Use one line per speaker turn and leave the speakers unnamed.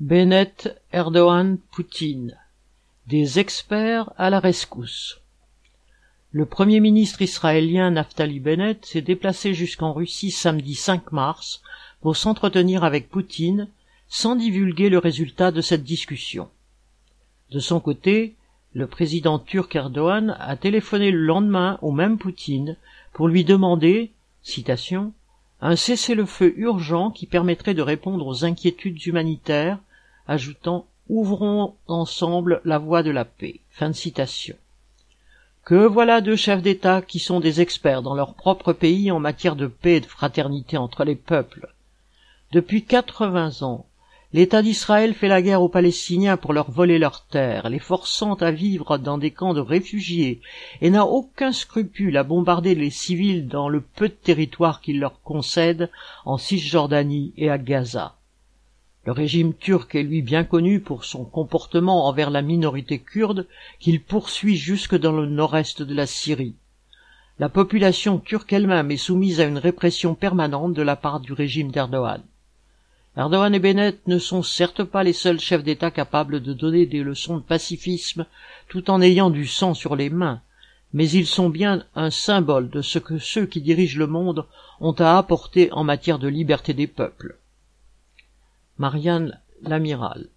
Bennett, Erdogan, Poutine. Des experts à la rescousse. Le premier ministre israélien Naftali Bennett s'est déplacé jusqu'en Russie samedi 5 mars pour s'entretenir avec Poutine sans divulguer le résultat de cette discussion. De son côté, le président turc Erdogan a téléphoné le lendemain au même Poutine pour lui demander, citation, un cessez-le-feu urgent qui permettrait de répondre aux inquiétudes humanitaires, ajoutant Ouvrons ensemble la voie de la paix. Que voilà deux chefs d'État qui sont des experts dans leur propre pays en matière de paix et de fraternité entre les peuples. Depuis quatre-vingts ans, l'État d'Israël fait la guerre aux Palestiniens pour leur voler leurs terres, les forçant à vivre dans des camps de réfugiés, et n'a aucun scrupule à bombarder les civils dans le peu de territoire qu'il leur concède en Cisjordanie et à Gaza. Le régime turc est lui bien connu pour son comportement envers la minorité kurde qu'il poursuit jusque dans le nord-est de la Syrie. La population turque elle-même est soumise à une répression permanente de la part du régime d'Erdogan. Erdogan et Bennett ne sont certes pas les seuls chefs d'État capables de donner des leçons de pacifisme tout en ayant du sang sur les mains, mais ils sont bien un symbole de ce que ceux qui dirigent le monde ont à apporter en matière de liberté des peuples. Marianne l'amiral